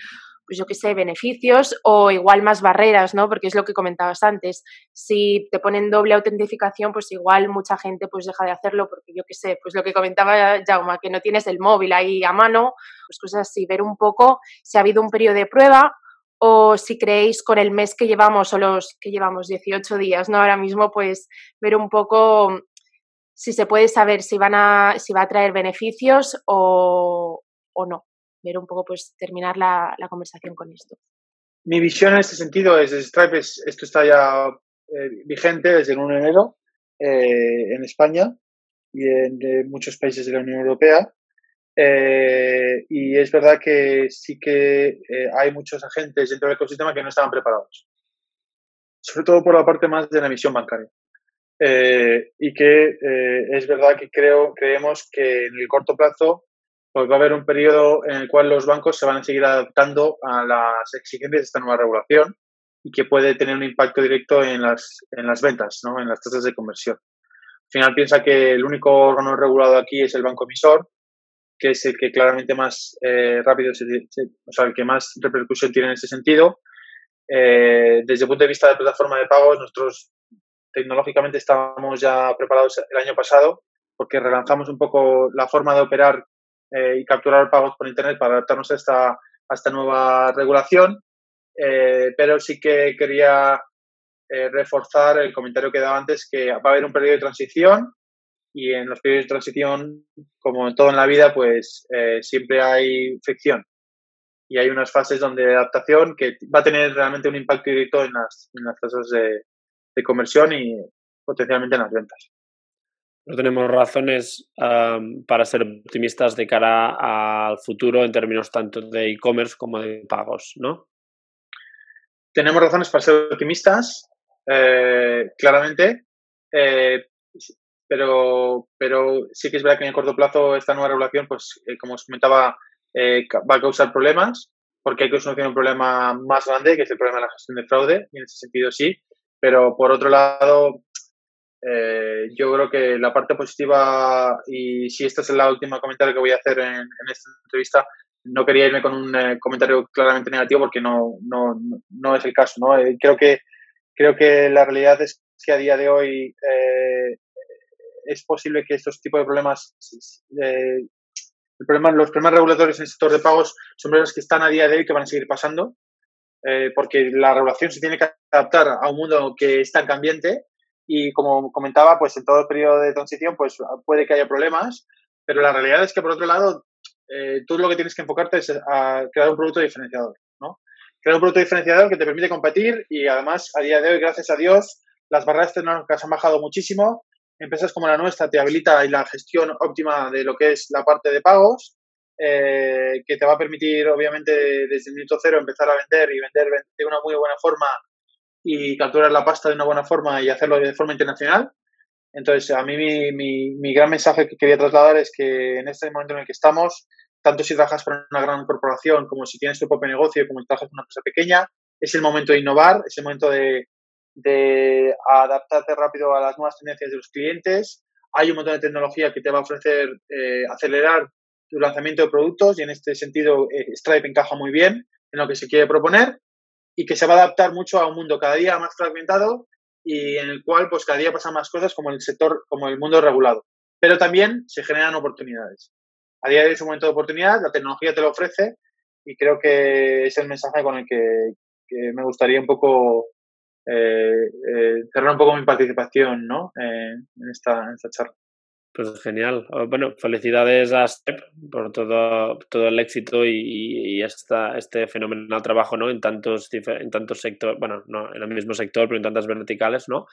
pues yo qué sé, beneficios o igual más barreras, ¿no? Porque es lo que comentabas antes. Si te ponen doble autentificación, pues igual mucha gente pues deja de hacerlo porque yo qué sé, pues lo que comentaba Jauma, que no tienes el móvil ahí a mano, pues cosas así, ver un poco si ha habido un periodo de prueba o si creéis con el mes que llevamos o los que llevamos 18 días, ¿no? Ahora mismo pues ver un poco si se puede saber si van a si va a traer beneficios o, o no ver un poco, pues terminar la, conversación con esto. Mi visión en este sentido es, Stripe, esto está ya eh, vigente desde el 1 de enero eh, en España y en muchos países de la Unión Europea. Eh, y es verdad que sí que hay muchos agentes dentro del ecosistema que no estaban preparados, sobre todo por la parte más de la emisión bancaria. y que es verdad que creo, creemos que en el corto plazo pues va a haber un periodo en el cual los bancos se van a seguir adaptando a las exigencias de esta nueva regulación y que puede tener un impacto directo en las, en las ventas, ¿no? en las tasas de conversión. Al final piensa que el único órgano regulado aquí es el banco emisor, que es el que claramente más eh, rápido, o sea, el que más repercusión tiene en ese sentido. Eh, desde el punto de vista de plataforma de pagos, nosotros tecnológicamente estábamos ya preparados el año pasado porque relanzamos un poco la forma de operar eh, y capturar pagos por Internet para adaptarnos a esta, a esta nueva regulación. Eh, pero sí que quería eh, reforzar el comentario que daba antes, que va a haber un periodo de transición y en los periodos de transición, como en todo en la vida, pues siempre hay fricción y hay unas fases donde de adaptación que va a tener realmente un impacto directo en las, en las tasas de, de conversión y potencialmente en las ventas no tenemos razones para ser optimistas de cara al futuro en términos tanto de e-commerce como de pagos, ¿no? Tenemos razones para ser optimistas, eh, claramente, eh, pero, pero sí que es verdad que en el corto plazo esta nueva regulación, pues eh, como os comentaba, va a causar problemas, porque hay que solucionar un problema más grande, que es el problema de la gestión de fraude, y en ese sentido sí, pero por otro lado, eh, yo creo que la parte positiva, y si esta es la última comentario que voy a hacer en, esta entrevista, no quería irme con un eh, comentario claramente negativo porque no, no, no es el caso. ¿no? Eh, creo, que, creo que la realidad es que a día de hoy es posible que estos tipos de problemas, el problema, los problemas regulatorios en el sector de pagos son problemas que están a día de hoy que van a seguir pasando, porque la regulación se tiene que adaptar a un mundo que es tan cambiante y como comentaba, pues en todo el periodo de transición pues puede que haya problemas, pero la realidad es que por otro lado, eh, tú lo que tienes que enfocarte es a crear un producto diferenciador, ¿no? Crear un producto diferenciador que te permite competir y además a día de hoy, gracias a Dios, las barreras tecnológicas han bajado muchísimo. Empresas como la nuestra te habilita y la gestión óptima de lo que es la parte de pagos, eh, que te va a permitir, obviamente, desde el minuto cero empezar a vender y vender de una muy buena forma y capturar la pasta de una buena forma y hacerlo de forma internacional. Entonces, a mí mi, mi, gran mensaje que quería trasladar es que en este momento en el que estamos, tanto si trabajas para una gran corporación como si tienes tu propio negocio, como si trabajas para una empresa pequeña, es el momento de innovar, es el momento de, de adaptarte rápido a las nuevas tendencias de los clientes. Hay un montón de tecnología que te va a ofrecer eh, acelerar tu lanzamiento de productos y en este sentido eh, Stripe encaja muy bien en lo que se quiere proponer y que se va a adaptar mucho a un mundo cada día más fragmentado y en el cual pues cada día pasan más cosas como el sector, como el mundo regulado. Pero también se generan oportunidades. A día de hoy es un momento de oportunidad, la tecnología te lo ofrece y creo que es el mensaje con el que, me gustaría un poco eh, eh, cerrar un poco mi participación ¿no? Eh, en, esta, en esta charla. Pues genial. Oh, bueno, felicidades a Step por todo, todo el éxito y, esta, este fenomenal trabajo, ¿no? En tantos, en tantos sectores, bueno, no en el mismo sector, pero en tantas verticales, ¿no?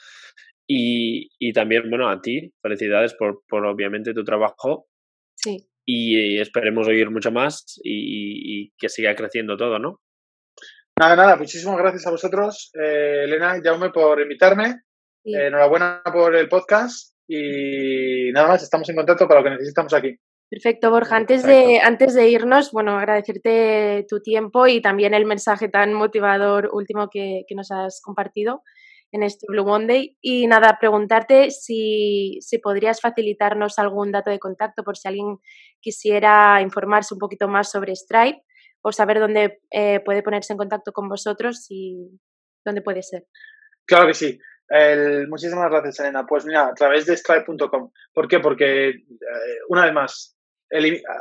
Y, y también, bueno, a ti, felicidades por, por obviamente tu trabajo. Sí. Y esperemos oír mucho más y, y que siga creciendo todo, ¿no? Nada, nada, muchísimas gracias a vosotros, eh, Elena Jaume, por invitarme. Eh, enhorabuena por el podcast y nada más, estamos en contacto para lo que necesitamos aquí. Perfecto, Borja. Antes de, antes de irnos, bueno, agradecerte tu tiempo y también el mensaje tan motivador último que, que nos has compartido en este Blue Monday. Y nada, preguntarte si, si, podrías facilitarnos algún dato de contacto por si alguien quisiera informarse un poquito más sobre Stripe o saber dónde eh, puede ponerse en contacto con vosotros y dónde puede ser. Claro que sí. Muchísimas gracias, Elena. Pues mira, a través de stripe.com. ¿Por qué? Porque, eh, una vez más,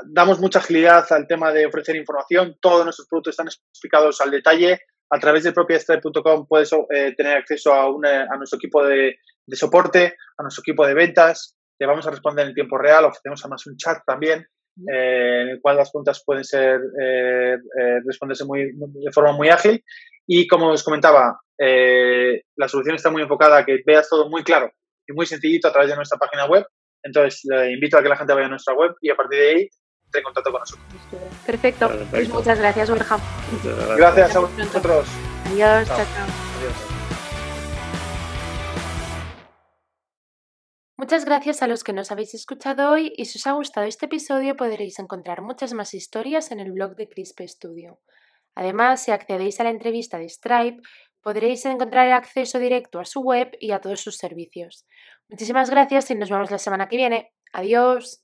damos mucha agilidad al tema de ofrecer información. Todos nuestros productos están explicados al detalle a través de propia Stripe.com puedes eh, tener acceso a, a nuestro equipo de, soporte, a nuestro equipo de ventas. Te vamos a responder en tiempo real. Ofrecemos además un chat también eh, en el cual las preguntas pueden ser eh, responderse muy, de forma muy ágil. Y como os comentaba, la solución está muy enfocada a que veas todo muy claro y muy sencillito a través de nuestra página web. Entonces, le invito a que la gente vaya a nuestra web y a partir de ahí en contacto con nosotros. Perfecto. Pues muchas gracias, Borja. Gracias, a vosotros. Adiós, chao. chao. Muchas gracias a los que nos habéis escuchado hoy y si os ha gustado este episodio podréis encontrar muchas más historias en el blog de Crisp Studio. Además, si accedéis a la entrevista de Stripe, podréis encontrar el acceso directo a su web y a todos sus servicios. Muchísimas gracias y nos vemos la semana que viene. Adiós.